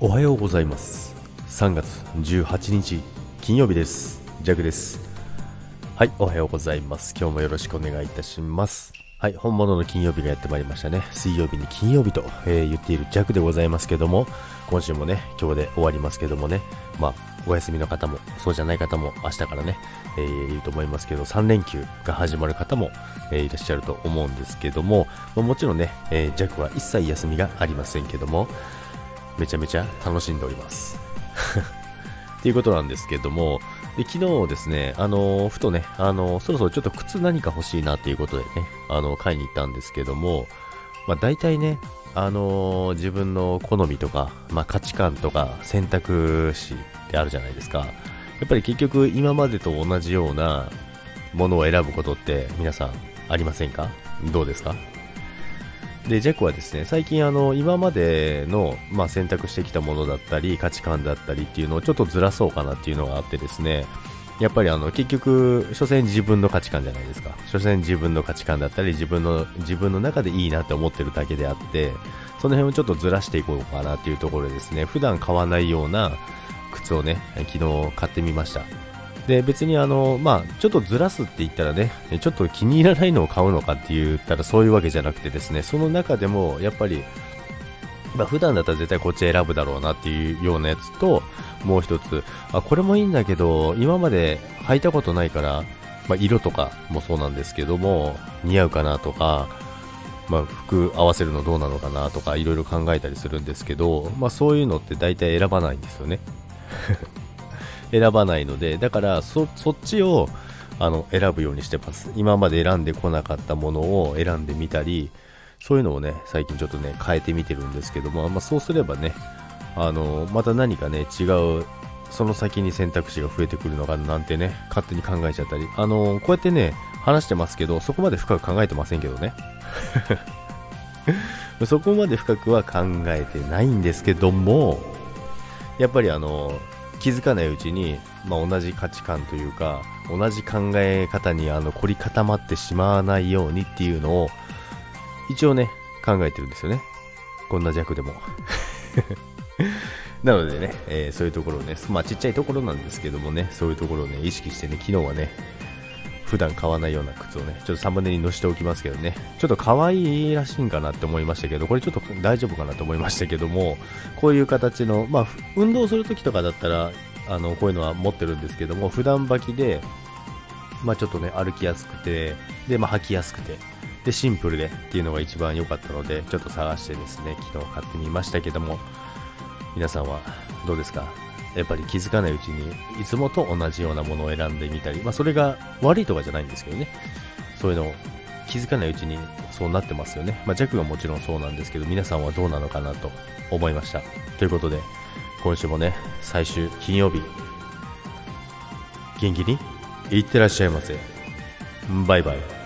おはようございます。3月18日金曜日です。ジャグです。はいおはようございます。今日もよろしくお願いいたします。はい本物の金曜日がやってまいりましたね。水曜日に金曜日と、えー、言っているジャグでございますけども今週もね今日で終わりますけどもね。まあお休みの方もそうじゃない方も明日からね、えー、いると思いますけど3連休が始まる方も、えー、いらっしゃると思うんですけども、まあ、もちろんね、えー、ジャグは一切休みがありませんけどもめちゃめちゃ楽しんでおります。っていうことなんですけども、で昨日ですね、あの、ふとね、あの、そろそろちょっと靴何か欲しいなっていうことでね、あの、買いに行ったんですけども、まあ大体ね、あの自分の好みとか、まあ価値観とか選択肢ってあるじゃないですか。やっぱり結局今までと同じようなものを選ぶことって皆さんありませんか？どうですか？で、ジェクはですね、最近あの、今までの、まあ、選択してきたものだったり、価値観だったりっていうのをちょっとずらそうかなっていうのがあってですね、やっぱりあの、結局、所詮自分の価値観じゃないですか。所詮自分の価値観だったり、自分の、自分の中でいいなって思ってるだけであって、その辺をちょっとずらしていこうかなっていうところでですね、普段買わないような靴をね、昨日買ってみました。で、別にあの、まあ、ちょっとずらすって言ったらね、ちょっと気に入らないのを買うのかって言ったらそういうわけじゃなくてですね、その中でもやっぱり、まあ、普段だったら絶対こっち選ぶだろうなっていうようなやつと、もう一つ、あ、これもいいんだけど、今まで履いたことないから、まあ、色とかもそうなんですけども、似合うかなとか、まあ、服合わせるのどうなのかなとか、いろいろ考えたりするんですけど、まあ、そういうのって大体選ばないんですよね。選ばないので、だからそそっちをあの選ぶようにしてます。今まで選んでこなかったものを選んでみたり、そういうのをね、最近ちょっとね、変えてみてるんですけども、まあ、そうすればね、あの、また何かね、違う、その先に選択肢が増えてくるのかなんてね、勝手に考えちゃったり、あの、こうやってね、話してますけど、そこまで深く考えてませんけどね。そこまで深くは考えてないんですけども、やっぱりあの、気づかないうちに、まあ、同じ価値観というか同じ考え方にあの凝り固まってしまわないようにっていうのを一応ね考えてるんですよね。こんな弱でも。なのでね、えー、そういうところをね、まあちっちゃいところなんですけどもね、そういうところをね、意識してね、昨日はね、普段買わないような靴をね、ちょっとサムネに載せておきますけどね、ちょっと可愛いらしいんかなって思いましたけど、これちょっと大丈夫かなと思いましたけども、こういう形の、まあ、運動するときとかだったら、あの、こういうのは持ってるんですけども、普段履きで、まあちょっとね、歩きやすくて、で、まあ履きやすくて、で、シンプルでっていうのが一番良かったので、ちょっと探してですね、昨日買ってみましたけども、皆さんはどうですか？やっぱり気づかないうちにいつもと同じようなものを選んでみたり、まあ、それが悪いとかじゃないんですけどね。そういうのを気づかないうちにそうなってますよね、まあ、弱がもちろんそうなんですけど皆さんはどうなのかなと思いました。ということで今週もね最終金曜日元気にいってらっしゃいませ。バイバイ。